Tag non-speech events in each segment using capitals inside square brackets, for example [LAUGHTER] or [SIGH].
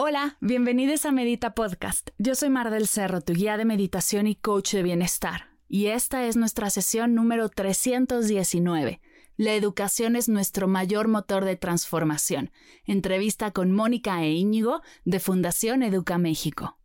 Hola, bienvenidos a Medita Podcast. Yo soy Mar del Cerro, tu guía de meditación y coach de bienestar. Y esta es nuestra sesión número 319. La educación es nuestro mayor motor de transformación. Entrevista con Mónica e Íñigo de Fundación Educa México.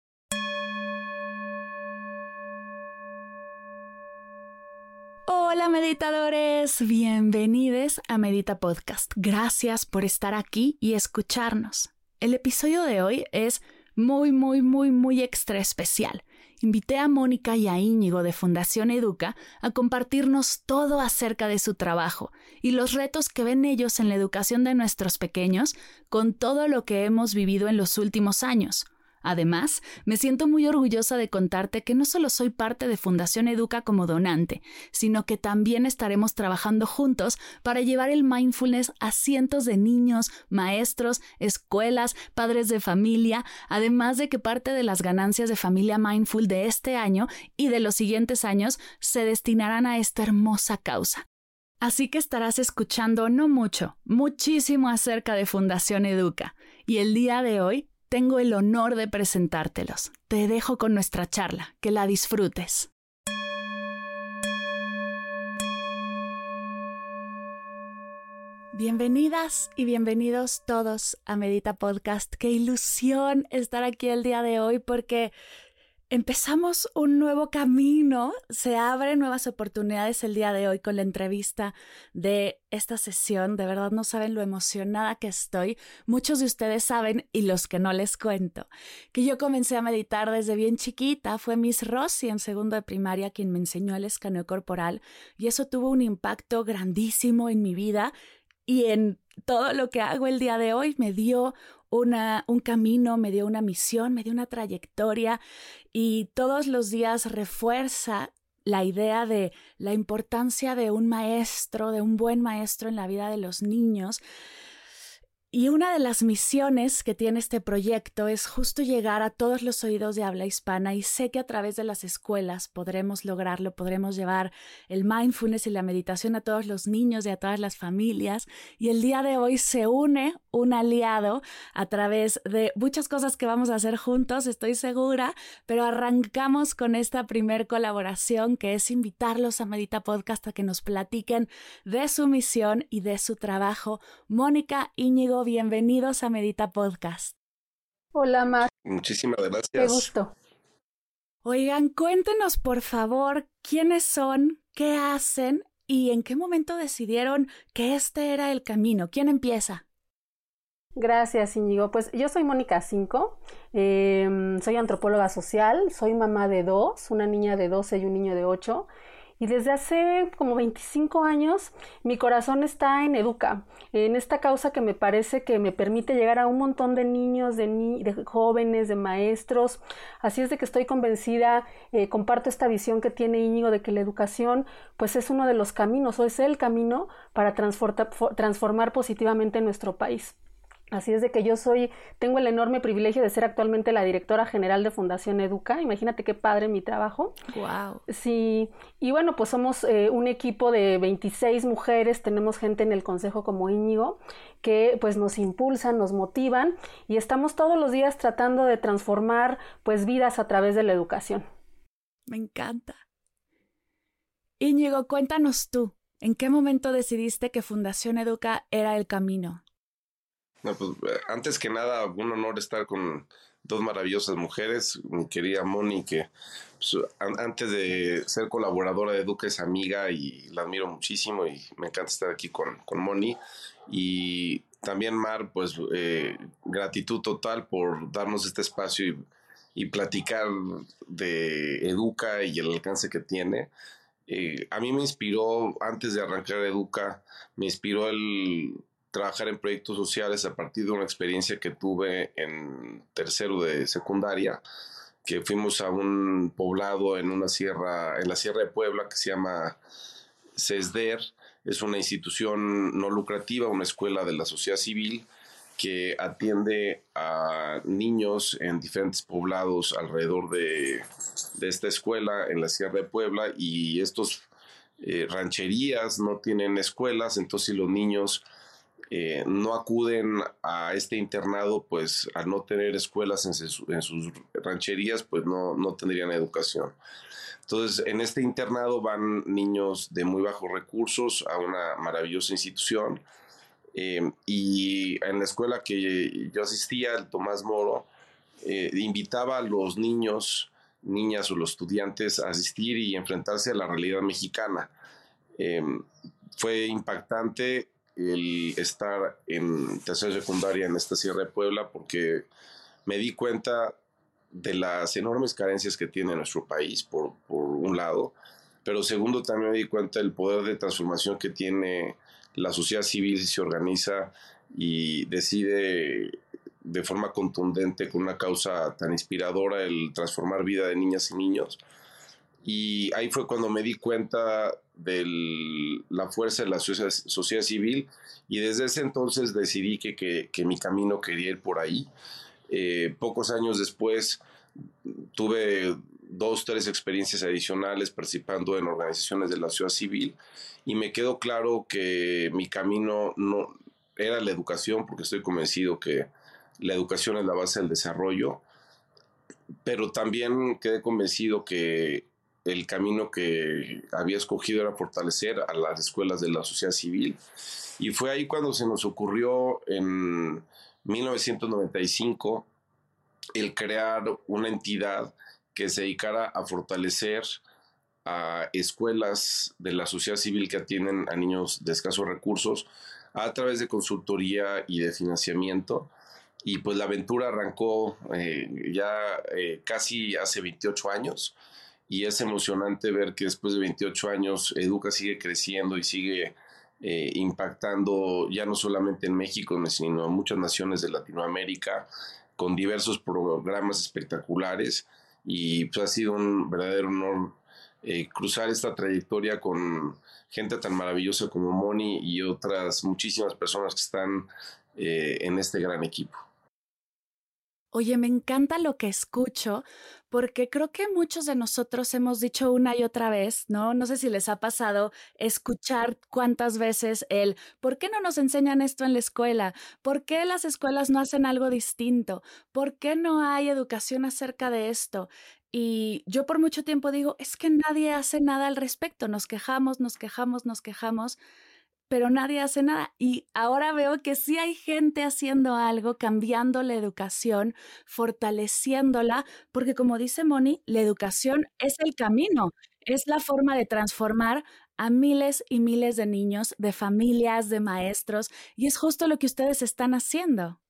Hola meditadores, bienvenidos a Medita Podcast. Gracias por estar aquí y escucharnos. El episodio de hoy es muy, muy, muy, muy extra especial. Invité a Mónica y a Íñigo de Fundación Educa a compartirnos todo acerca de su trabajo y los retos que ven ellos en la educación de nuestros pequeños con todo lo que hemos vivido en los últimos años. Además, me siento muy orgullosa de contarte que no solo soy parte de Fundación Educa como donante, sino que también estaremos trabajando juntos para llevar el mindfulness a cientos de niños, maestros, escuelas, padres de familia, además de que parte de las ganancias de Familia Mindful de este año y de los siguientes años se destinarán a esta hermosa causa. Así que estarás escuchando no mucho, muchísimo acerca de Fundación Educa. Y el día de hoy tengo el honor de presentártelos. Te dejo con nuestra charla, que la disfrutes. Bienvenidas y bienvenidos todos a Medita Podcast. Qué ilusión estar aquí el día de hoy porque empezamos un nuevo camino, se abren nuevas oportunidades el día de hoy con la entrevista de esta sesión. De verdad no saben lo emocionada que estoy. Muchos de ustedes saben, y los que no les cuento, que yo comencé a meditar desde bien chiquita. Fue Miss Rossi en segundo de primaria quien me enseñó el escaneo corporal y eso tuvo un impacto grandísimo en mi vida y en todo lo que hago el día de hoy. Me dio una, un camino, me dio una misión, me dio una trayectoria y todos los días refuerza la idea de la importancia de un maestro, de un buen maestro en la vida de los niños y una de las misiones que tiene este proyecto es justo llegar a todos los oídos de habla hispana y sé que a través de las escuelas podremos lograrlo, podremos llevar el mindfulness y la meditación a todos los niños y a todas las familias. Y el día de hoy se une un aliado a través de muchas cosas que vamos a hacer juntos, estoy segura, pero arrancamos con esta primer colaboración que es invitarlos a Medita Podcast a que nos platiquen de su misión y de su trabajo. Mónica Íñigo bienvenidos a Medita Podcast. Hola, Mar. Muchísimas gracias. Qué gusto. Oigan, cuéntenos por favor quiénes son, qué hacen y en qué momento decidieron que este era el camino. ¿Quién empieza? Gracias, Íñigo. Pues yo soy Mónica Cinco, em, soy antropóloga social, soy mamá de dos, una niña de 12 y un niño de 8. Y desde hace como 25 años mi corazón está en Educa, en esta causa que me parece que me permite llegar a un montón de niños, de, de jóvenes, de maestros. Así es de que estoy convencida, eh, comparto esta visión que tiene Íñigo de que la educación pues es uno de los caminos o es el camino para transformar positivamente nuestro país. Así es de que yo soy, tengo el enorme privilegio de ser actualmente la directora general de Fundación Educa. Imagínate qué padre mi trabajo. Wow. Sí, y bueno, pues somos eh, un equipo de 26 mujeres, tenemos gente en el consejo como Íñigo que pues nos impulsan, nos motivan y estamos todos los días tratando de transformar pues vidas a través de la educación. Me encanta. Íñigo, cuéntanos tú, ¿en qué momento decidiste que Fundación Educa era el camino? No, pues, eh, antes que nada, un honor estar con dos maravillosas mujeres, mi querida Moni, que pues, antes de ser colaboradora de Educa es amiga y la admiro muchísimo y me encanta estar aquí con, con Moni. Y también Mar, pues eh, gratitud total por darnos este espacio y, y, platicar de Educa y el alcance que tiene. Eh, a mí me inspiró, antes de arrancar Educa, me inspiró el trabajar en proyectos sociales a partir de una experiencia que tuve en tercero de secundaria, que fuimos a un poblado en una sierra, en la Sierra de Puebla, que se llama CESDER. Es una institución no lucrativa, una escuela de la sociedad civil que atiende a niños en diferentes poblados alrededor de, esta escuela en la Sierra de Puebla y estos eh, rancherías no tienen escuelas, entonces los niños eh, no acuden a este internado, pues al no tener escuelas en, sus rancherías, pues no, no tendrían educación. Entonces, en este internado van niños de muy bajos recursos a una maravillosa institución. Eh, y en la escuela que yo asistía, el Tomás Moro, eh, invitaba a los niños, niñas o los estudiantes a asistir y enfrentarse a la realidad mexicana. fue impactante el estar en tercera secundaria en esta Sierra de Puebla porque me di cuenta de las enormes carencias que tiene nuestro país, por, por un lado, pero segundo también me di cuenta del poder de transformación que tiene la sociedad civil si se organiza y decide de forma contundente con una causa tan inspiradora el transformar vida de niñas y niños. Y ahí fue cuando me di cuenta de la fuerza de la sociedad, civil y desde ese entonces decidí que, que, mi camino quería ir por ahí. Eh, pocos años después tuve dos, tres experiencias adicionales participando en organizaciones de la sociedad civil y me quedó claro que mi camino no era la educación porque estoy convencido que la educación es la base del desarrollo, pero también quedé convencido que el camino que había escogido era fortalecer a las escuelas de la sociedad civil. Y fue ahí cuando se nos ocurrió en 1995 el crear una entidad que se dedicara a fortalecer a escuelas de la sociedad civil que atienden a niños de escasos recursos a través de consultoría y de financiamiento. Y pues la aventura arrancó eh, ya eh, casi hace 28 años y es emocionante ver que después de 28 años Educa sigue creciendo y sigue eh, impactando ya no solamente en México, sino en muchas naciones de Latinoamérica con diversos programas espectaculares y pues, ha sido un verdadero honor eh, cruzar esta trayectoria con gente tan maravillosa como Moni y otras muchísimas personas que están eh, en este gran equipo. Oye, me encanta lo que escucho porque creo que muchos de nosotros hemos dicho una y otra vez, ¿no? No sé si les ha pasado escuchar cuántas veces el, ¿por qué no nos enseñan esto en la escuela? ¿Por qué las escuelas no hacen algo distinto? ¿Por qué no hay educación acerca de esto? Y yo por mucho tiempo digo, es que nadie hace nada al respecto, nos quejamos, nos quejamos, nos quejamos pero nadie hace nada. Y ahora veo que sí hay gente haciendo algo, cambiando la educación, fortaleciéndola, porque como dice Moni, la educación es el camino, es la forma de transformar a miles y miles de niños, de familias, de maestros, y es justo lo que ustedes están haciendo.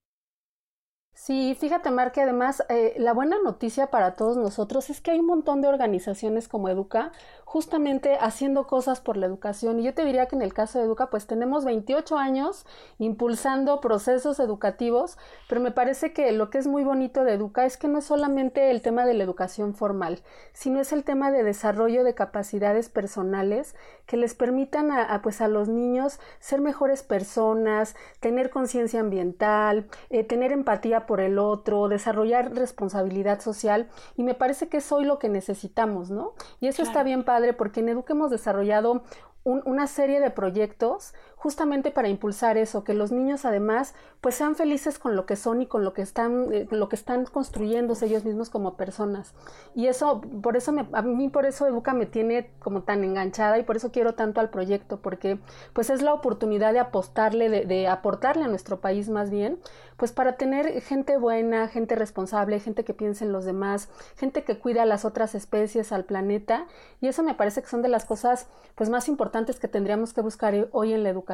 Sí, fíjate, Mar, que además eh, la buena noticia para todos nosotros es que hay un montón de organizaciones como Educa justamente haciendo cosas por la educación. Y yo te diría que en el caso de Educa, pues tenemos 28 años impulsando procesos educativos, pero me parece que lo que es muy bonito de Educa es que no es solamente el tema de la educación formal, sino es el tema de desarrollo de capacidades personales que les permitan a, pues a los niños ser mejores personas, tener conciencia ambiental, eh, tener empatía por el otro, desarrollar responsabilidad social. Y me parece que es hoy lo que necesitamos, ¿no? Y eso está bien padre porque en Educa hemos desarrollado una serie de proyectos justamente para impulsar eso, que los niños además pues sean felices con lo que son y con lo que están, eh, lo que están construyéndose ellos mismos como personas. Y eso, por eso me, a mí por eso Educa me tiene como tan enganchada y por eso quiero tanto al proyecto, porque pues es la oportunidad de apostarle, de, de aportarle a nuestro país más bien, pues para tener gente buena, gente responsable, gente que piense en los demás, gente que cuida a las otras especies, al planeta, y eso me parece que son de las cosas pues más importantes que tendríamos que buscar hoy en la educación.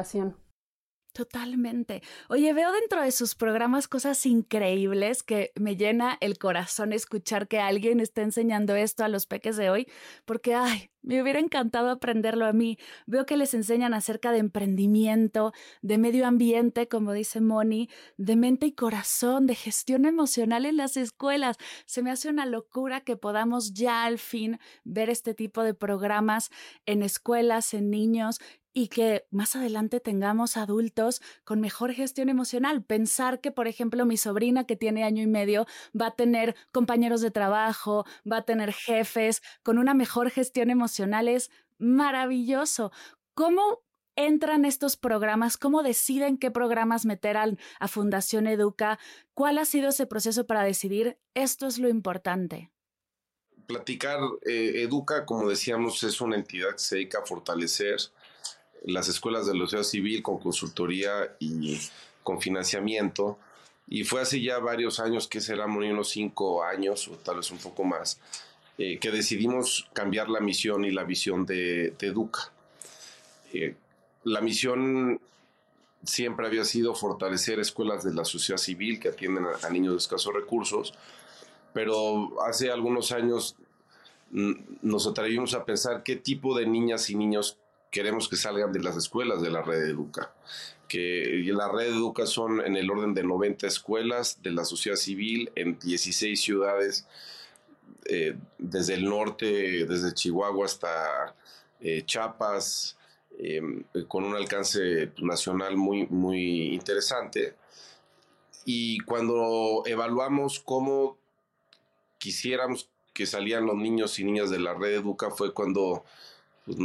Totalmente. Oye, veo dentro de sus programas cosas increíbles que me llena el corazón escuchar que alguien está enseñando esto a los peques de hoy, porque, ay, me hubiera encantado aprenderlo a mí. Veo que les enseñan acerca de emprendimiento, de medio ambiente, como dice Moni, de mente y corazón, de gestión emocional en las escuelas. Se me hace una locura que podamos ya al fin ver este tipo de programas en escuelas, en niños y que más adelante tengamos adultos con mejor gestión emocional. Pensar que, por ejemplo, mi sobrina que tiene año y medio va a tener compañeros de trabajo, va a tener jefes con una mejor gestión emocional es maravilloso. ¿Cómo entran estos programas? ¿Cómo deciden qué programas meter a, Fundación Educa? ¿Cuál ha sido ese proceso para decidir esto es lo importante? Platicar eh, Educa, como decíamos, es una entidad que se dedica a fortalecer las escuelas de la sociedad civil con consultoría y con financiamiento. Y fue hace ya varios años, que será unos cinco años o tal vez un poco más, eh, que decidimos cambiar la misión y la visión de, Educa. Eh, la misión siempre había sido fortalecer escuelas de la sociedad civil que atienden a, a niños de escasos recursos, pero hace algunos años mm, nos atrevimos a pensar qué tipo de niñas y niños queremos que salgan de las escuelas de la red Educa. Que la red Educa son en el orden de 90 escuelas de la sociedad civil en 16 ciudades, eh, desde el norte, desde Chihuahua hasta eh, Chiapas, em, con un alcance nacional muy, muy interesante. Y cuando evaluamos cómo quisiéramos que salían los niños y niñas de la red Educa fue cuando pues,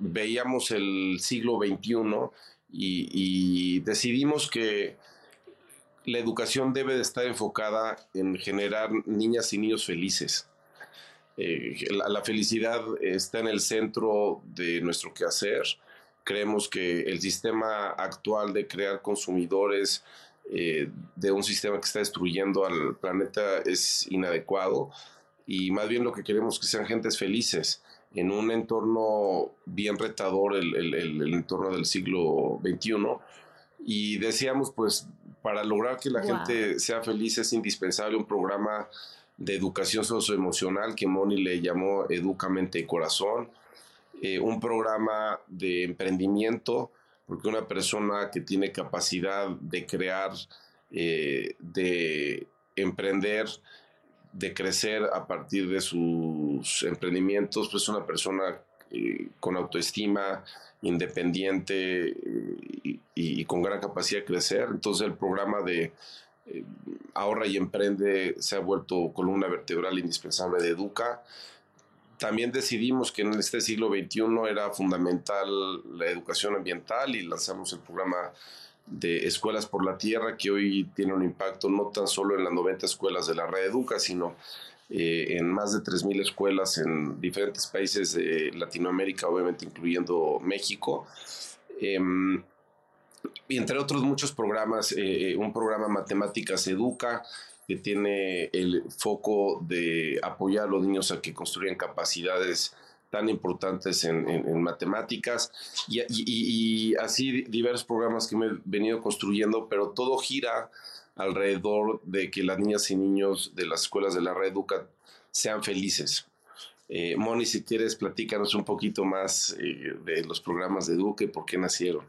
veíamos el siglo XXI y, decidimos que la educación debe de estar enfocada en generar niñas y niños felices. Eh, la, felicidad está en el centro de nuestro quehacer. Creemos que el sistema actual de crear consumidores eh, de un sistema que está destruyendo al planeta es inadecuado y más bien lo que queremos que sean gentes felices en un entorno bien retador, el, el, entorno del siglo XXI. Y decíamos, pues, para lograr que la gente sea feliz es indispensable un programa de educación socioemocional que Moni le llamó Educamente y Corazón, eh, un programa de emprendimiento, porque una persona que tiene capacidad de crear, eh, de emprender, de crecer a partir de sus emprendimientos, pues una persona eh, con autoestima, independiente eh, y, con gran capacidad de crecer. Entonces el programa de eh, Ahorra y Emprende se ha vuelto columna vertebral indispensable de Educa. También decidimos que en este siglo XXI era fundamental la educación ambiental y lanzamos el programa de Escuelas por la Tierra, que hoy tiene un impacto no tan solo en las 90 escuelas de la red Educa, sino eh, en más de 3.000 escuelas en diferentes países de Latinoamérica, obviamente incluyendo México. Em, y entre otros muchos programas, eh, un programa Matemáticas Educa, que tiene el foco de apoyar a los niños a que construyan capacidades tan importantes en, matemáticas y, así diversos programas que me he venido construyendo, pero todo gira alrededor de que las niñas y niños de las escuelas de la red Educa sean felices. Eh, Moni, si quieres, platícanos un poquito más eh, de los programas de Educa y por qué nacieron.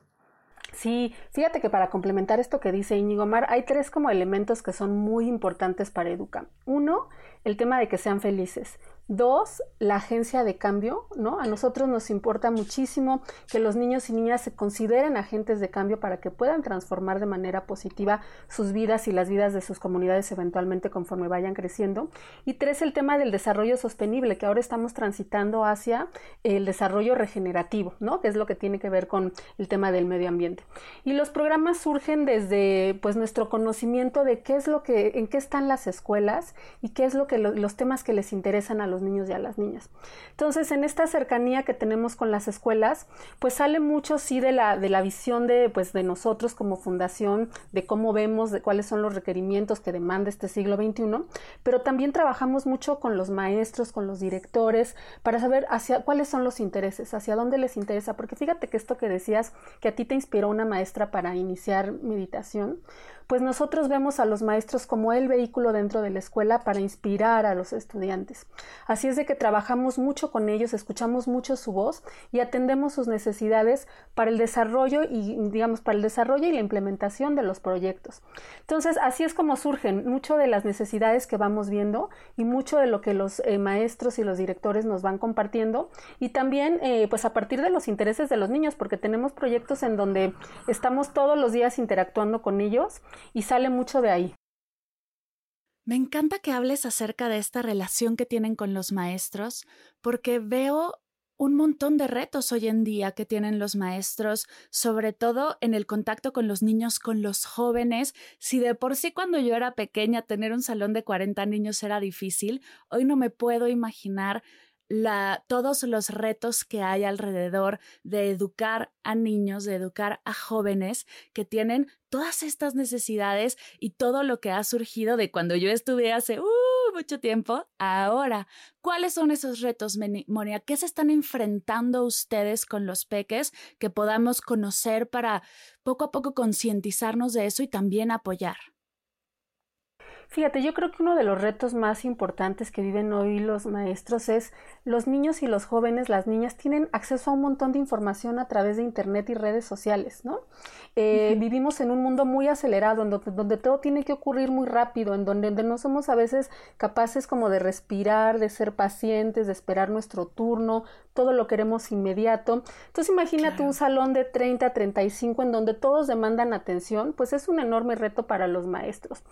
Sí, fíjate que para complementar esto que dice Íñigo Mar, hay tres como elementos que son muy importantes para Educa. Uno, el tema de que sean felices. Dos, la agencia de cambio, ¿no? A nosotros nos importa muchísimo que los niños y niñas se consideren agentes de cambio para que puedan transformar de manera positiva sus vidas y las vidas de sus comunidades eventualmente conforme vayan creciendo. Y tres, el tema del desarrollo sostenible, que ahora estamos transitando hacia el desarrollo regenerativo, ¿no? Que es lo que tiene que ver con el tema del medio ambiente. Y los programas surgen desde, pues, nuestro conocimiento de qué es lo que, en qué están las escuelas y qué es lo que los temas que les interesan a los niños y a las niñas. Entonces, en esta cercanía que tenemos con las escuelas, pues sale mucho sí de la, de la visión de, pues, de nosotros como fundación, de cómo vemos, de cuáles son los requerimientos que demanda este siglo XXI, pero también trabajamos mucho con los maestros, con los directores, para saber hacia cuáles son los intereses, hacia dónde les interesa, porque fíjate que esto que decías, que a ti te inspiró una maestra para iniciar meditación, pues nosotros vemos a los maestros como el vehículo dentro de la escuela para inspirar a los estudiantes. Así es de que trabajamos mucho con ellos, escuchamos mucho su voz y atendemos sus necesidades para el desarrollo y digamos para el desarrollo y la implementación de los proyectos. Entonces, así es como surgen mucho de las necesidades que vamos viendo y mucho de lo que los eh, maestros y los directores nos van compartiendo y también eh, pues a partir de los intereses de los niños porque tenemos proyectos en donde estamos todos los días interactuando con ellos y sale mucho de ahí. Me encanta que hables acerca de esta relación que tienen con los maestros, porque veo un montón de retos hoy en día que tienen los maestros, sobre todo en el contacto con los niños, con los jóvenes. Si de por sí cuando yo era pequeña tener un salón de 40 niños era difícil, hoy no me puedo imaginar todos los retos que hay alrededor de educar a niños, de educar a jóvenes que tienen todas estas necesidades y todo lo que ha surgido de cuando yo estuve hace uh, mucho tiempo, ahora. ¿Cuáles son esos retos, Monia? ¿Qué se están enfrentando ustedes con los peques que podamos conocer para poco a poco concientizarnos de eso y también apoyar? Fíjate, yo creo que uno de los retos más importantes que viven hoy los maestros es los niños y los jóvenes, las niñas, tienen acceso a un montón de información a través de Internet y redes sociales, ¿no? Eh, vivimos en un mundo muy acelerado, en donde, todo tiene que ocurrir muy rápido, en donde, no somos a veces capaces como de respirar, de ser pacientes, de esperar nuestro turno, todo lo queremos inmediato. Entonces imagínate un salón de 30 a 35 en donde todos demandan atención, pues es un enorme reto para los maestros.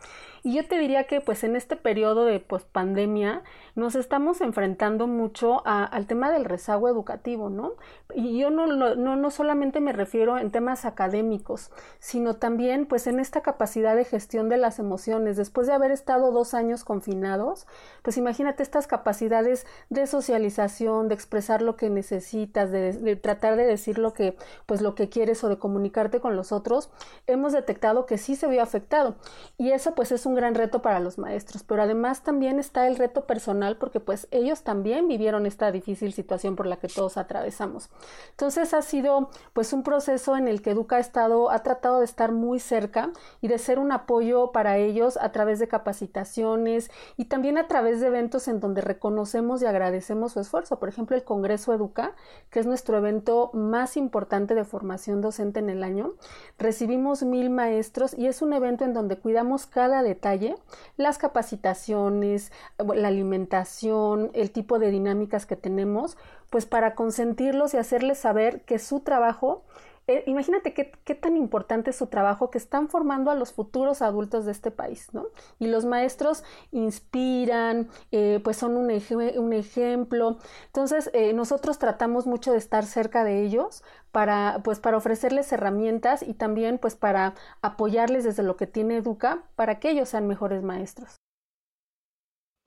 Y yo te diría que pues en este periodo de pues pandemia nos estamos enfrentando mucho al tema del rezago educativo, ¿no? Y yo no, no, no solamente me refiero en temas académicos, sino también pues en esta capacidad de gestión de las emociones. Después de haber estado dos años confinados, pues imagínate estas capacidades de socialización, de expresar lo que necesitas, de, de tratar de decir lo que, pues lo que quieres o de comunicarte con los otros, hemos detectado que sí se vio afectado. Y eso pues es un gran reto para los maestros, pero además también está el reto personal porque pues ellos también vivieron esta difícil situación por la que todos atravesamos. Entonces ha sido pues un proceso en el que Educa ha estado, ha tratado de estar muy cerca y de ser un apoyo para ellos a través de capacitaciones y también a través de eventos en donde reconocemos y agradecemos su esfuerzo. Por ejemplo, el Congreso Educa, que es nuestro evento más importante de formación docente en el año. Recibimos mil maestros y es un evento en donde cuidamos cada detalle, las capacitaciones, la alimentación, el tipo de dinámicas que tenemos, pues para consentirlos y hacerles saber que su trabajo eh, imagínate qué, tan importante es su trabajo que están formando a los futuros adultos de este país, ¿no? Y los maestros inspiran, eh, pues son un, un, ejemplo. Entonces, eh, nosotros tratamos mucho de estar cerca de ellos para, pues, para ofrecerles herramientas y también, pues, para apoyarles desde lo que tiene Educa para que ellos sean mejores maestros.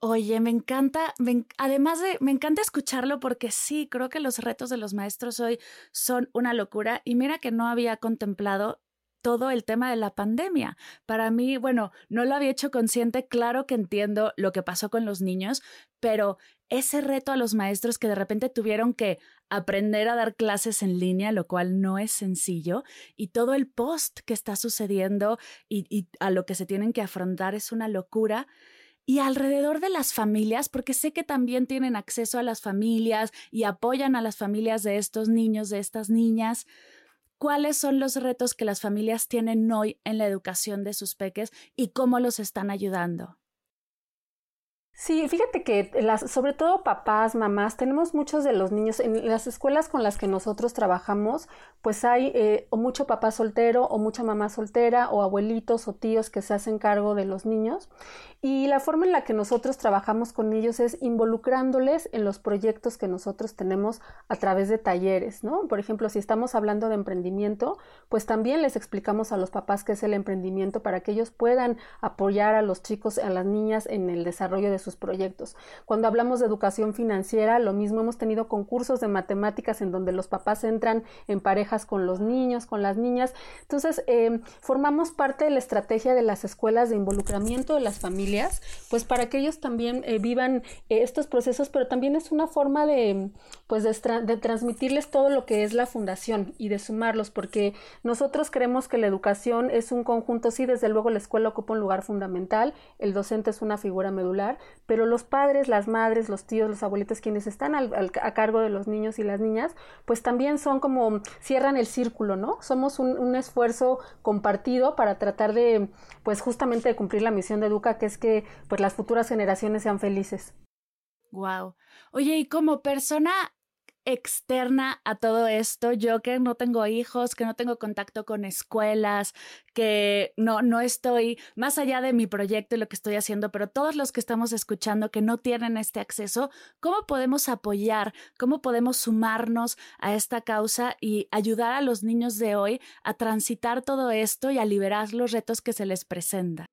Oye, me encanta, además de, me encanta escucharlo porque sí, creo que los retos de los maestros hoy son una locura y mira que no había contemplado todo el tema de la pandemia. Para mí, bueno, no lo había hecho consciente, claro que entiendo lo que pasó con los niños, pero ese reto a los maestros que de repente tuvieron que aprender a dar clases en línea, lo cual no es sencillo, y todo el post que está sucediendo y, y a lo que se tienen que afrontar es una locura y alrededor de las familias, porque sé que también tienen acceso a las familias y apoyan a las familias de estos niños, de estas niñas. ¿Cuáles son los retos que las familias tienen hoy en la educación de sus peques y cómo los están ayudando? Sí, fíjate que las, sobre todo papás, mamás, tenemos muchos de los niños en las escuelas con las que nosotros trabajamos, pues hay eh, o mucho papá soltero o mucha mamá soltera o abuelitos o tíos que se hacen cargo de los niños y la forma en la que nosotros trabajamos con ellos es involucrándoles en los proyectos que nosotros tenemos a través de talleres, ¿no? Por ejemplo, si estamos hablando de emprendimiento, pues también les explicamos a los papás qué es el emprendimiento para que ellos puedan apoyar a los chicos, a las niñas en el desarrollo de sus proyectos. Cuando hablamos de educación financiera, lo mismo hemos tenido concursos de matemáticas en donde los papás entran en parejas con los niños, con las niñas. Entonces, eh, formamos parte de la estrategia de las escuelas de involucramiento de las familias, pues para que ellos también eh, vivan eh, estos procesos, pero también es una forma de, pues, de transmitirles todo lo que es la fundación y de sumarlos, porque nosotros creemos que la educación es un conjunto, sí, desde luego la escuela ocupa un lugar fundamental, el docente es una figura medular, pero los padres, las madres, los tíos, los abuelitos, quienes están a cargo de los niños y las niñas, pues también son como, cierran el círculo, ¿no? Somos un, un esfuerzo compartido para tratar de, pues justamente de cumplir la misión de Educa, que es que pues las futuras generaciones sean felices. Wow. Oye, y como persona externa a todo esto, yo que no tengo hijos, que no tengo contacto con escuelas, que no, no estoy más allá de mi proyecto y lo que estoy haciendo, pero todos los que estamos escuchando que no tienen este acceso, ¿cómo podemos apoyar? ¿Cómo podemos sumarnos a esta causa y ayudar a los niños de hoy a transitar todo esto y a liberar los retos que se les presentan?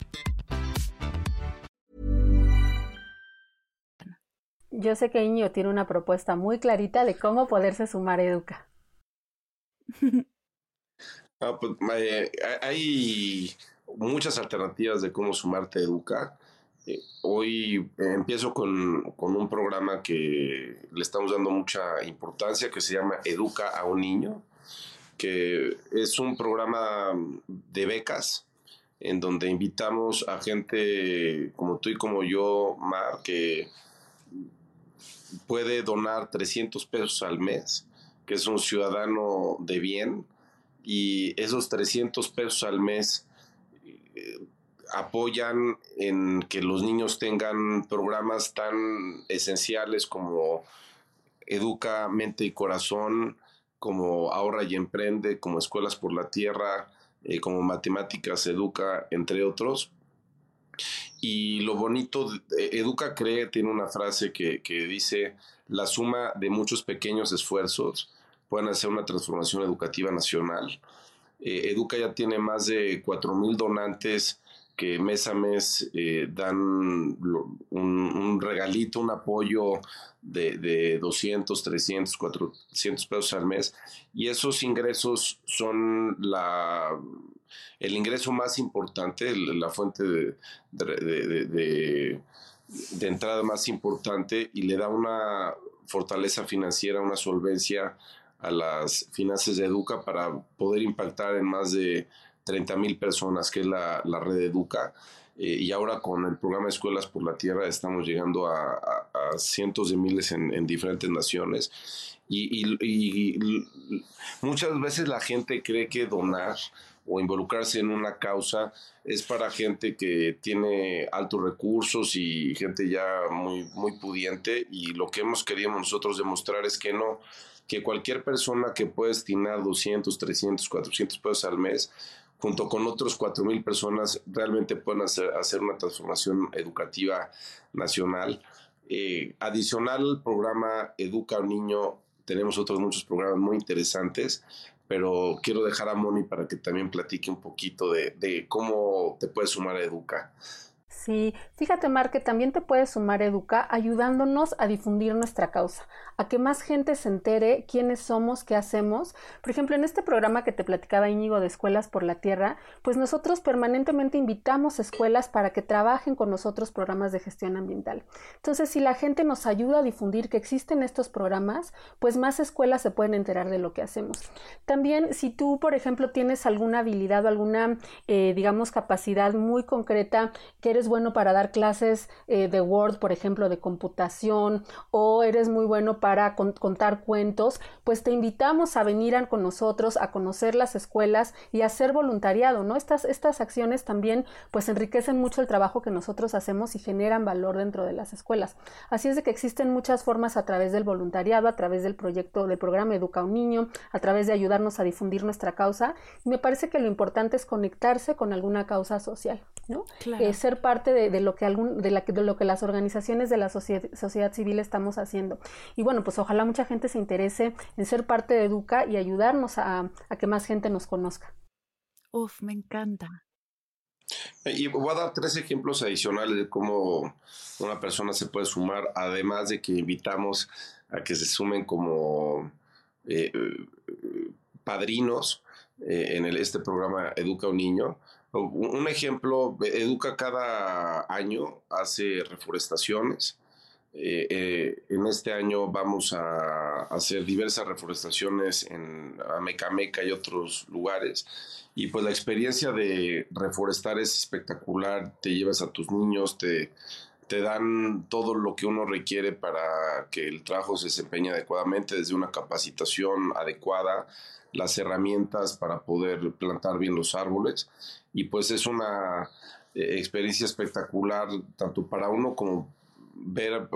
Yo sé que Iño tiene una propuesta muy clarita de cómo poderse sumar a Educa. [LAUGHS] Ah, pues, eh, hay muchas alternativas de cómo sumarte a Educa. Eh, hoy empiezo con, con, un programa que le estamos dando mucha importancia que se llama Educa a un niño, que es un programa de becas en donde invitamos a gente como tú y como yo, Mar, que puede donar 300 pesos al mes, que es un ciudadano de bien, y esos 300 pesos al mes eh, apoyan en que los niños tengan programas tan esenciales como Educa Mente y Corazón, como Ahorra y Emprende, como Escuelas por la Tierra, eh, como Matemáticas Educa, entre otros. Y lo bonito, Educa Cree tiene una frase que, dice, la suma de muchos pequeños esfuerzos pueden hacer una transformación educativa nacional. Eh, Educa ya tiene más de 4.000 donantes que mes a mes eh, dan un, regalito, un apoyo de, de, 200, 300, 400 pesos al mes. Y esos ingresos son la, el ingreso más importante, la fuente de, de, entrada más importante y le da una fortaleza financiera, una solvencia a las finanzas de Educa para poder impactar en más de 30 mil personas, que es la, red Educa. Eh, y ahora con el programa Escuelas por la Tierra estamos llegando a, cientos de miles en, diferentes naciones. y, muchas veces la gente cree que donar o involucrarse en una causa es para gente que tiene altos recursos y gente ya muy, muy pudiente y lo que hemos querido nosotros demostrar es que no, que cualquier persona que pueda destinar 200, 300, 400 pesos al mes, junto con otros 4 mil personas, realmente pueden hacer, una transformación educativa nacional. Eh, adicional al programa Educa a un Niño, tenemos otros muchos programas muy interesantes pero quiero dejar a Moni para que también platique un poquito de, de cómo te puedes sumar a Educa. Sí, fíjate Mar que también te puedes sumar Educa ayudándonos a difundir nuestra causa, a que más gente se entere quiénes somos, qué hacemos. Por ejemplo, en este programa que te platicaba Íñigo de Escuelas por la Tierra, pues nosotros permanentemente invitamos escuelas para que trabajen con nosotros programas de gestión ambiental. Entonces, si la gente nos ayuda a difundir que existen estos programas, pues más escuelas se pueden enterar de lo que hacemos. También, si tú, por ejemplo, tienes alguna habilidad o alguna, eh, digamos, capacidad muy concreta, que eres bueno para dar clases eh, de Word, por ejemplo, de computación, o eres muy bueno para contar cuentos, pues te invitamos a venir con nosotros, a conocer las escuelas y a hacer voluntariado, ¿no? Estas, estas acciones también pues enriquecen mucho el trabajo que nosotros hacemos y generan valor dentro de las escuelas. Así es de que existen muchas formas a través del voluntariado, a través del proyecto, del programa Educa a un Niño, a través de ayudarnos a difundir nuestra causa. Y me parece que lo importante es conectarse con alguna causa social, ¿no? Eh, ser parte de, lo que algún, de, la, de lo que las organizaciones de la sociedad, civil estamos haciendo. Y bueno, pues ojalá mucha gente se interese en ser parte de Educa y ayudarnos a, a que más gente nos conozca. Uf, me encanta. Y voy a dar tres ejemplos adicionales de cómo una persona se puede sumar, además de que invitamos a que se sumen como eh, padrinos eh, en el, este programa Educa un Niño. Un ejemplo, Educa cada año hace reforestaciones. Eh, en este año vamos a hacer diversas reforestaciones en Amecameca y otros lugares. Y pues la experiencia de reforestar es espectacular. Te llevas a tus niños, te, te dan todo lo que uno requiere para que el trabajo se desempeñe adecuadamente, desde una capacitación adecuada, las herramientas para poder plantar bien los árboles. Y pues es una eh, experiencia espectacular, tanto para uno como ver,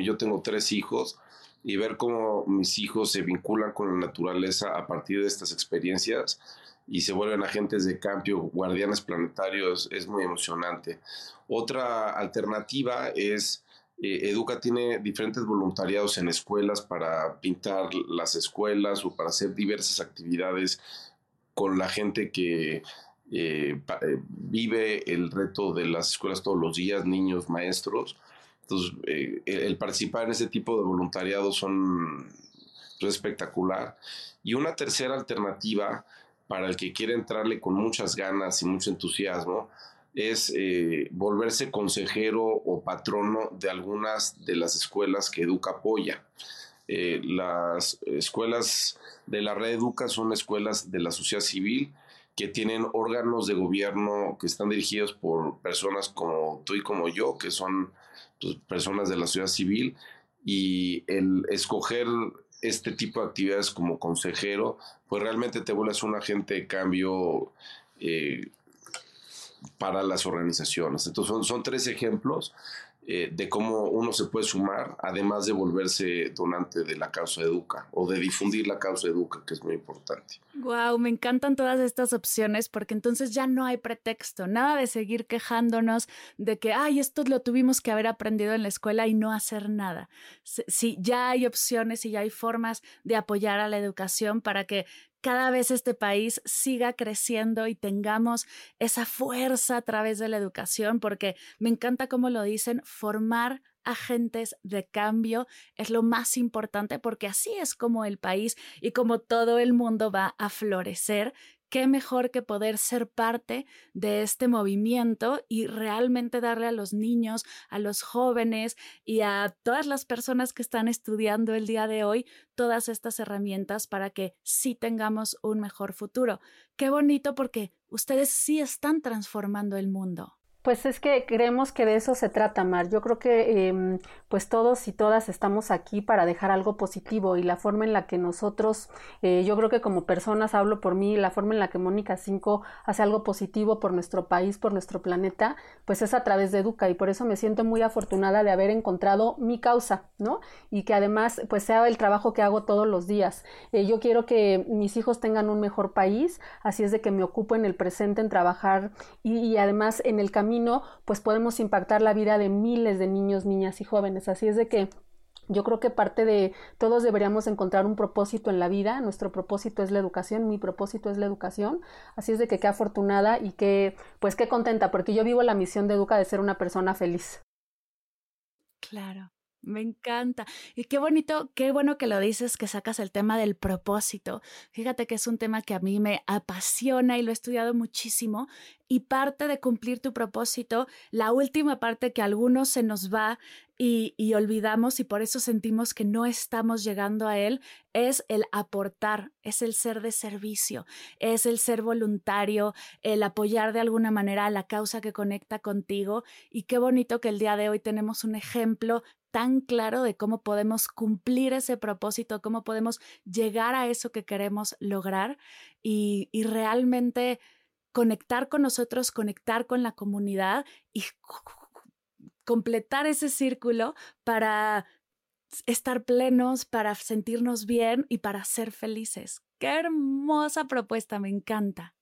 yo tengo tres hijos, y ver cómo mis hijos se vinculan con la naturaleza a partir de estas experiencias y se vuelven agentes de cambio, guardianes planetarios, es muy emocionante. Otra alternativa es, eh, Educa tiene diferentes voluntariados en escuelas para pintar las escuelas o para hacer diversas actividades con la gente que eh, eh, vive el reto de las escuelas todos los días, niños, maestros. Entonces, el participar en ese tipo de voluntariados son pues, espectacular. Y una tercera alternativa para el que quiere entrarle con muchas ganas y mucho entusiasmo, es eh, volverse consejero o patrono de algunas de las escuelas que Educa apoya. Eh, las escuelas de la red Educa son escuelas de la sociedad civil que tienen órganos de gobierno que están dirigidos por personas como tú y como yo, que son personas de la sociedad civil, y el escoger este tipo de actividades como consejero, pues realmente te vuelves un agente de cambio eh, para las organizaciones. Entonces son, son tres ejemplos eh, de cómo uno se puede sumar, además de volverse donante de la causa Educa o de difundir la causa Educa, que es muy importante. Wow, me encantan todas estas opciones porque entonces ya no hay pretexto, nada de seguir quejándonos de que, ay, esto lo tuvimos que haber aprendido en la escuela y no hacer nada. Sí, ya hay opciones y ya hay formas de apoyar a la educación para que cada vez este país siga creciendo y tengamos esa fuerza a través de la educación, porque me encanta cómo lo dicen, formar agentes de cambio es lo más importante porque así es como el país y como todo el mundo va a florecer qué mejor que poder ser parte de este movimiento y realmente darle a los niños, a los jóvenes y a todas las personas que están estudiando el día de hoy todas estas herramientas para que sí tengamos un mejor futuro. Qué bonito porque ustedes sí están transformando el mundo. Pues es que creemos que de eso se trata, Mar. Yo creo que em, pues todos y todas estamos aquí para dejar algo positivo y la forma en la que nosotros, eh, yo creo que como personas, hablo por mí, la forma en la que Mónica 5 hace algo positivo por nuestro país, por nuestro planeta, pues es a través de Educa y por eso me siento muy afortunada de haber encontrado mi causa, ¿no? Y que además pues sea el trabajo que hago todos los días. Eh, yo quiero que mis hijos tengan un mejor país, así es de que me ocupo en el presente en trabajar y, y además en el camino pues podemos impactar la vida de miles de niños, niñas y jóvenes. Así es de que yo creo que parte de todos deberíamos encontrar un propósito en la vida. Nuestro propósito es la educación, mi propósito es la educación. Así es de que qué afortunada y que pues qué contenta porque yo vivo la misión de Educa de ser una persona feliz. Claro. Me encanta. Y qué bonito, qué bueno que lo dices, que sacas el tema del propósito. Fíjate que es un tema que a mí me apasiona y lo he estudiado muchísimo. Y parte de cumplir tu propósito, la última parte que a algunos se nos va y, y olvidamos y por eso sentimos que no estamos llegando a él, es el aportar, es el ser de servicio, es el ser voluntario, el apoyar de alguna manera a la causa que conecta contigo. Y qué bonito que el día de hoy tenemos un ejemplo tan claro de cómo podemos cumplir ese propósito, cómo podemos llegar a eso que queremos lograr y, realmente conectar con nosotros, conectar con la comunidad y completar ese círculo para estar plenos, para sentirnos bien y para ser felices. Qué hermosa propuesta, me encanta.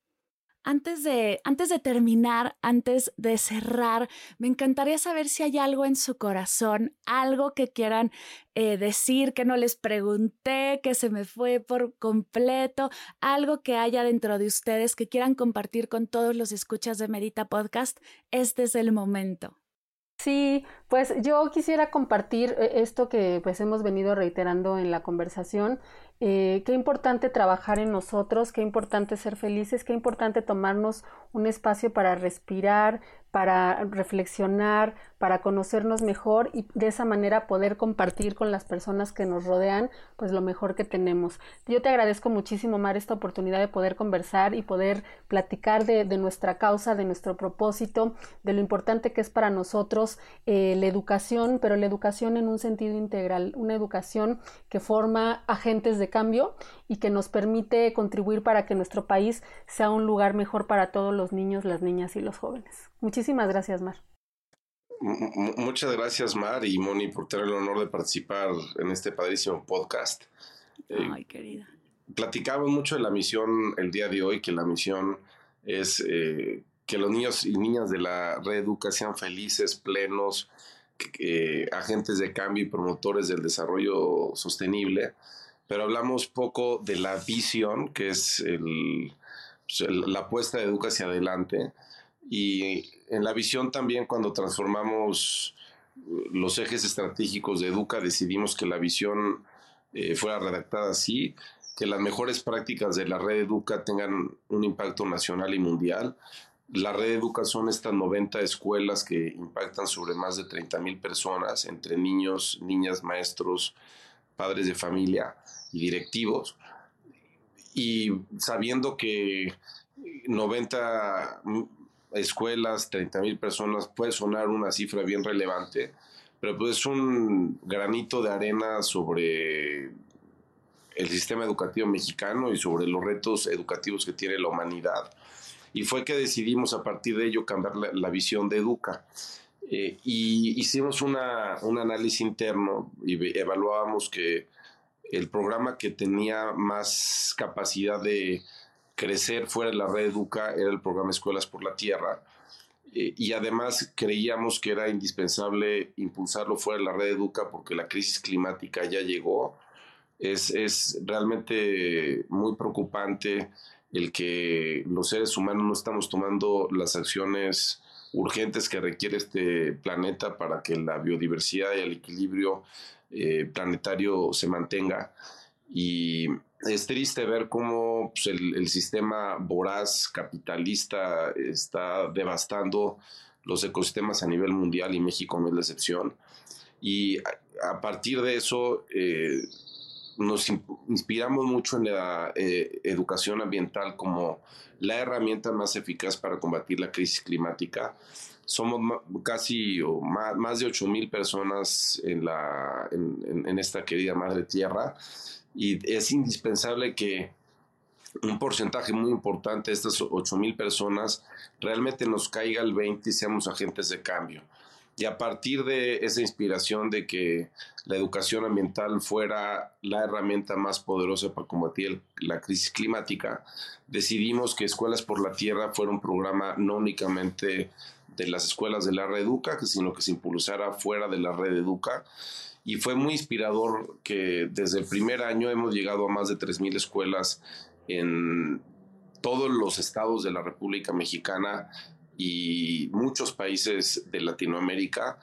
Antes de, antes de terminar, antes de cerrar, me encantaría saber si hay algo en su corazón, algo que quieran eh, decir, que no les pregunté, que se me fue por completo, algo que haya dentro de ustedes que quieran compartir con todos los escuchas de Medita Podcast. Este es el momento. Sí, pues yo quisiera compartir eh, esto que pues hemos venido reiterando en la conversación eh, qué importante trabajar en nosotros, qué importante ser felices, qué importante tomarnos un espacio para respirar, para reflexionar, para conocernos mejor y de esa manera poder compartir con las personas que nos rodean pues lo mejor que tenemos. Yo te agradezco muchísimo, Mar, esta oportunidad de poder conversar y poder platicar de, nuestra causa, de nuestro propósito, de lo importante que es para nosotros eh, la educación, pero la educación en un sentido integral, una educación que forma agentes de cambio y que nos permite contribuir para que nuestro país sea un lugar mejor para todos los niños, las niñas y los jóvenes. Muchísimas gracias, Mar. muchas gracias, Mar y Moni, por tener el honor de participar en este padrísimo podcast. Eh, Ay, querida. Platicamos mucho de la misión el día de hoy, que la misión es eh, que los niños y niñas de la red Educa sean felices, plenos, agentes de cambio y promotores del desarrollo sostenible pero hablamos poco de la visión, que es pues, la apuesta de Educa hacia adelante. Y en la visión también cuando transformamos uh, los ejes estratégicos de Educa, decidimos que la visión eh, fuera redactada así, que las mejores prácticas de la red Educa tengan un impacto nacional y mundial. La red Educa son estas 90 escuelas que impactan sobre más de 30 mil personas, entre niños, niñas, maestros, padres de familia directivos, y sabiendo que 90 escuelas, 30 mil personas, puede sonar una cifra bien relevante, pero pues es un granito de arena sobre el sistema educativo mexicano y sobre los retos educativos que tiene la humanidad. Y fue que decidimos a partir de ello cambiar la, visión de Educa. Eh, y hicimos una, un análisis interno y evaluábamos que el programa que tenía más capacidad de crecer fuera de la red Educa era el programa Escuelas por la Tierra. Eh, y además creíamos que era indispensable impulsarlo fuera de la red Educa porque la crisis climática ya llegó. Es, es realmente muy preocupante el que los seres humanos no estamos tomando las acciones urgentes que requiere este planeta para que la biodiversidad y el equilibrio eh, planetario se mantenga. Y es triste ver cómo pues, el, sistema voraz capitalista está devastando los ecosistemas a nivel mundial y México no es la excepción. Y a, partir de eso eh, nos inspiramos mucho en la eh, educación ambiental como la herramienta más eficaz para combatir la crisis climática somos casi o más, de 8 mil personas en, la, en, esta querida madre tierra y es indispensable que un porcentaje muy importante de estas 8 mil personas realmente nos caiga el 20 y seamos agentes de cambio. Y a partir de esa inspiración de que la educación ambiental fuera la herramienta más poderosa para combatir la crisis climática, decidimos que Escuelas por la Tierra fuera un programa no únicamente de las escuelas de la red Educa, sino que se impulsara fuera de la red Educa. Y fue muy inspirador que desde el primer año hemos llegado a más de 3.000 escuelas en todos los estados de la República Mexicana y muchos países de Latinoamérica.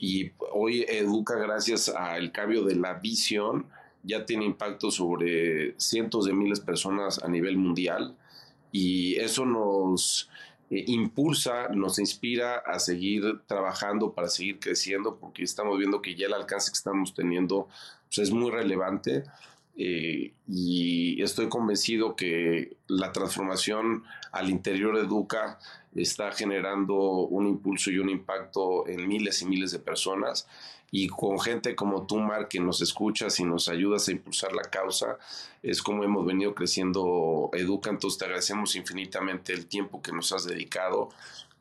y hoy Educa, gracias al cambio de la visión, ya tiene impacto sobre cientos de miles de personas a nivel mundial y eso nos eh, impulsa, nos inspira a seguir trabajando para seguir creciendo porque estamos viendo que ya el alcance que estamos teniendo pues, es muy relevante eh, y estoy convencido que la transformación al interior de Educa está generando un impulso y un impacto en miles y miles de personas y con gente como tú, Mar, que nos escuchas y nos ayudas a impulsar la causa, es como hemos venido creciendo Educa. Entonces te agradecemos infinitamente el tiempo que nos has dedicado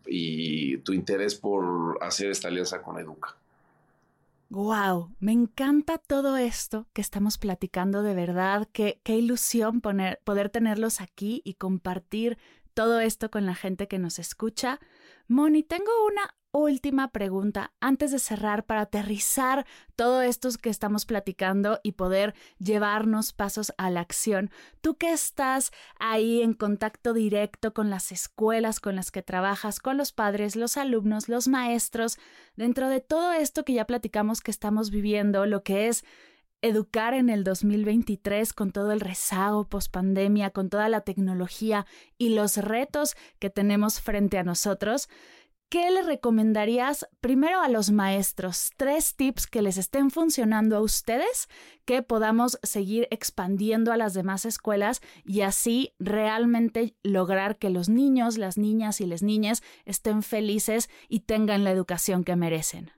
y tu interés por hacer esta alianza con Educa. Wow, me encanta todo esto que estamos platicando de verdad. Qué, qué ilusión poner, poder tenerlos aquí y compartir todo esto con la gente que nos escucha. Moni, tengo una última pregunta antes de cerrar para aterrizar todo esto que estamos platicando y poder llevarnos pasos a la acción. Tú que estás ahí en contacto directo con las escuelas con las que trabajas, con los padres, los alumnos, los maestros, dentro de todo esto que ya platicamos que estamos viviendo, lo que es educar en el 2023 con todo el rezago post-pandemia, con toda la tecnología y los retos que tenemos frente a nosotros, ¿qué le recomendarías primero a los maestros? Tres tips que les estén funcionando a ustedes, que podamos seguir expandiendo a las demás escuelas y así realmente lograr que los niños, las niñas y las niñas estén felices y tengan la educación que merecen.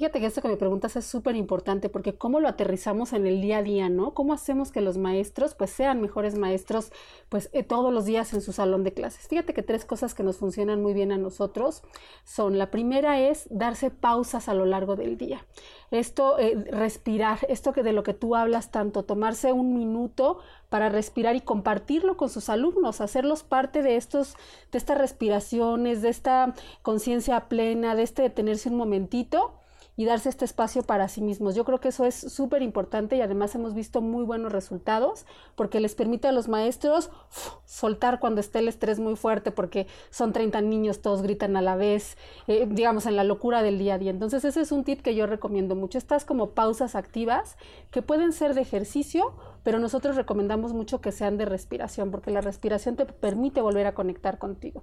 Fíjate que esto que me preguntas es súper importante porque cómo lo aterrizamos en el día a día, ¿no? ¿Cómo hacemos que los maestros pues sean mejores maestros pues eh, todos los días en su salón de clases? Fíjate que tres cosas que nos funcionan muy bien a nosotros son, la primera es darse pausas a lo largo del día. Esto, eh, respirar, esto que de lo que tú hablas tanto, tomarse un minuto para respirar y compartirlo con sus alumnos, hacerlos parte de estos, de estas respiraciones, de esta conciencia plena, de este detenerse un momentito y darse este espacio para sí mismos. Yo creo que eso es súper importante y además hemos visto muy buenos resultados porque les permite a los maestros soltar cuando esté el estrés muy fuerte porque son 30 niños, todos gritan a la vez, eh, digamos en la locura del día a día. Entonces ese es un tip que yo recomiendo mucho. Estas como pausas activas que pueden ser de ejercicio, pero nosotros recomendamos mucho que sean de respiración porque la respiración te permite volver a conectar contigo.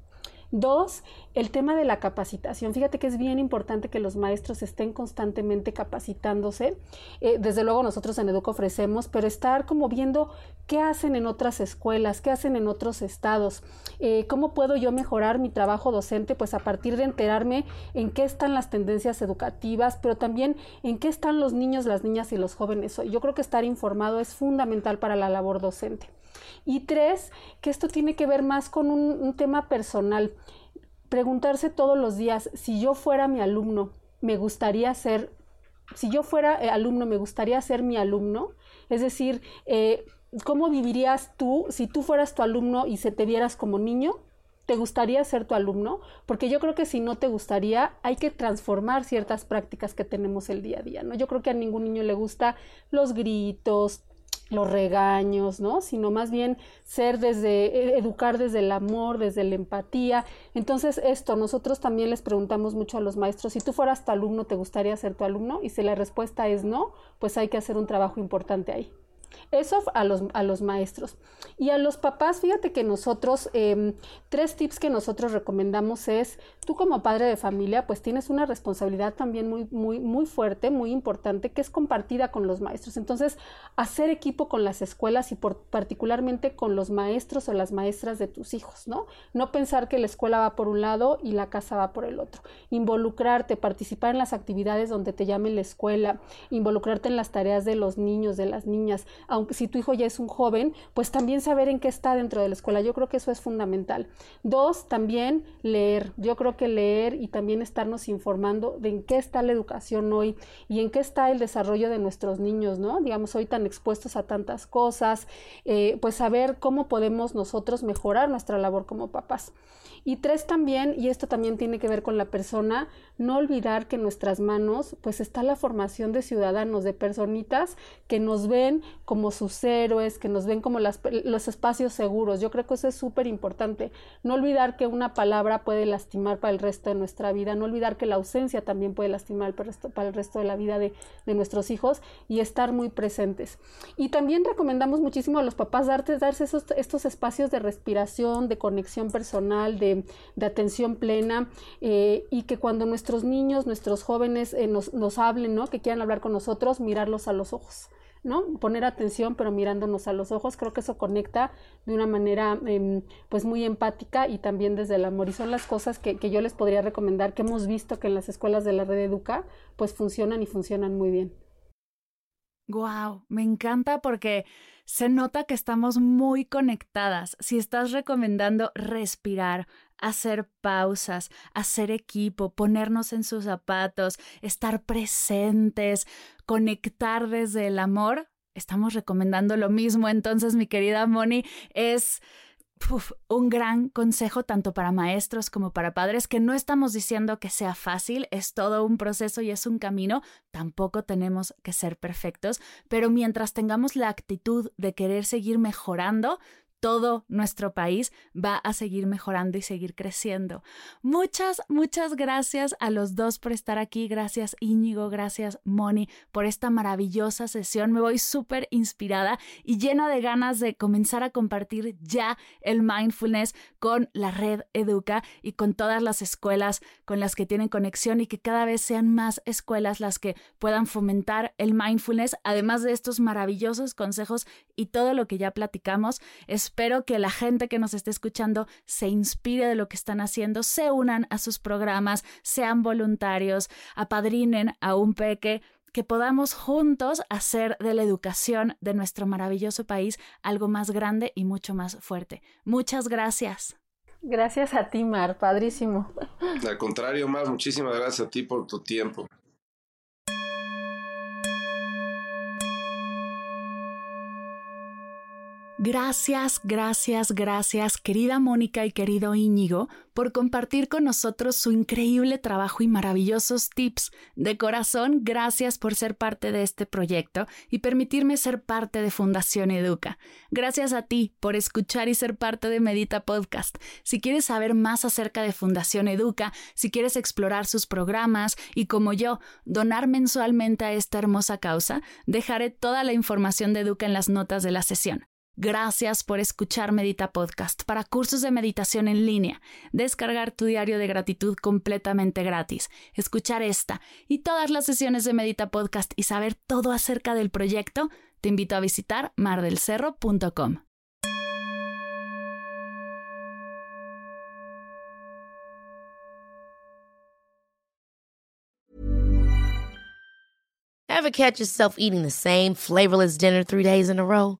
Dos, el tema de la capacitación. Fíjate que es bien importante que los maestros estén constantemente capacitándose. Eh, desde luego nosotros en Educo ofrecemos, pero estar como viendo qué hacen en otras escuelas, qué hacen en otros estados, eh, cómo puedo yo mejorar mi trabajo docente, pues a partir de enterarme en qué están las tendencias educativas, pero también en qué están los niños, las niñas y los jóvenes. Yo creo que estar informado es fundamental para la labor docente. Y tres, que esto tiene que ver más con un, tema personal. Preguntarse todos los días, si yo fuera mi alumno, me gustaría ser, si yo fuera eh, alumno, me gustaría ser mi alumno. Es decir, eh, ¿cómo vivirías tú si tú fueras tu alumno y se te vieras como niño? ¿Te gustaría ser tu alumno? Porque yo creo que si no te gustaría, hay que transformar ciertas prácticas que tenemos el día a día, ¿no? Yo creo que a ningún niño le gusta los gritos, los regaños, ¿no? Sino más bien ser desde, e, educar desde el amor, desde la empatía. Entonces, esto, nosotros también les preguntamos mucho a los maestros, si tú fueras tu alumno, ¿te gustaría ser tu alumno? Y si la respuesta es no, pues hay que hacer un trabajo importante ahí. Eso a los, a los maestros. Y a los papás, fíjate que nosotros, em, tres tips que nosotros recomendamos es, tú como padre de familia, pues tienes una responsabilidad también muy, muy, muy fuerte, muy importante, que es compartida con los maestros. Entonces, hacer equipo con las escuelas y por, particularmente con los maestros o las maestras de tus hijos, ¿no? No pensar que la escuela va por un lado y la casa va por el otro. Involucrarte, participar en las actividades donde te llamen la escuela, involucrarte en las tareas de los niños, de las niñas, aunque si tu hijo ya es un joven, pues también saber en qué está dentro de la escuela. Yo creo que eso es fundamental. Dos, también leer. Yo creo que leer y también estarnos informando de en qué está la educación hoy y en qué está el desarrollo de nuestros niños, ¿no? Digamos, hoy tan expuestos a tantas cosas, eh, pues saber cómo podemos nosotros mejorar nuestra labor como papás. Y tres también, y esto también tiene que ver con la persona, no olvidar que en nuestras manos pues está la formación de ciudadanos, de personitas que nos ven como sus héroes, que nos ven como los espacios seguros. Yo creo que eso es súper importante. No olvidar que una palabra puede lastimar para el resto de nuestra vida, no olvidar que la ausencia también puede lastimar para el resto, para el resto de la vida de, nuestros hijos y estar muy presentes. Y también recomendamos muchísimo a los papás darse, darse estos espacios de respiración, de conexión personal, de, atención plena eh, y que cuando nuestros niños, nuestros jóvenes eh, nos, nos hablen, ¿no? que quieran hablar con nosotros, mirarlos a los ojos. ¿No? Poner atención, pero mirándonos a los ojos, creo que eso conecta de una manera em, pues muy empática y también desde el amor. Y son las cosas que, que, yo les podría recomendar, que hemos visto que en las escuelas de la red Educa, pues funcionan y funcionan muy bien. Wow, me encanta porque se nota que estamos muy conectadas. Si estás recomendando respirar, hacer pausas, hacer equipo, ponernos en sus zapatos, estar presentes, conectar desde el amor, estamos recomendando lo mismo. Entonces, mi querida Moni, es un gran consejo tanto para maestros como para padres, que no estamos diciendo que sea fácil, es todo un proceso y es un camino, tampoco tenemos que ser perfectos, pero mientras tengamos la actitud de querer seguir mejorando, todo nuestro país va a seguir mejorando y seguir creciendo. Muchas, muchas gracias a los dos por estar aquí. Gracias Íñigo, gracias Moni por esta maravillosa sesión. Me voy súper inspirada y llena de ganas de comenzar a compartir ya el mindfulness con la red Educa y con todas las escuelas con las que tienen conexión y que cada vez sean más escuelas las que puedan fomentar el mindfulness, además de estos maravillosos consejos y todo lo que ya platicamos. Es Espero que la gente que nos esté escuchando se inspire de lo que están haciendo, se unan a sus programas, sean voluntarios, apadrinen a un peque que podamos juntos hacer de la educación de nuestro maravilloso país algo más grande y mucho más fuerte. Muchas gracias. Gracias a ti, Mar, padrísimo. Al contrario, Mar, muchísimas gracias a ti por tu tiempo. Gracias, gracias, gracias, querida Mónica y querido Íñigo, por compartir con nosotros su increíble trabajo y maravillosos tips. De corazón, gracias por ser parte de este proyecto y permitirme ser parte de Fundación Educa. Gracias a ti por escuchar y ser parte de Medita Podcast. Si quieres saber más acerca de Fundación Educa, si quieres explorar sus programas y como yo, donar mensualmente a esta hermosa causa, dejaré toda la información de Educa en las notas de la sesión. Gracias por escuchar Medita Podcast para cursos de meditación en línea, descargar tu diario de gratitud completamente gratis, escuchar esta y todas las sesiones de Medita Podcast y saber todo acerca del proyecto, te invito a visitar mardelcerro.com. Ever catch yourself eating the same flavorless dinner three days in a row?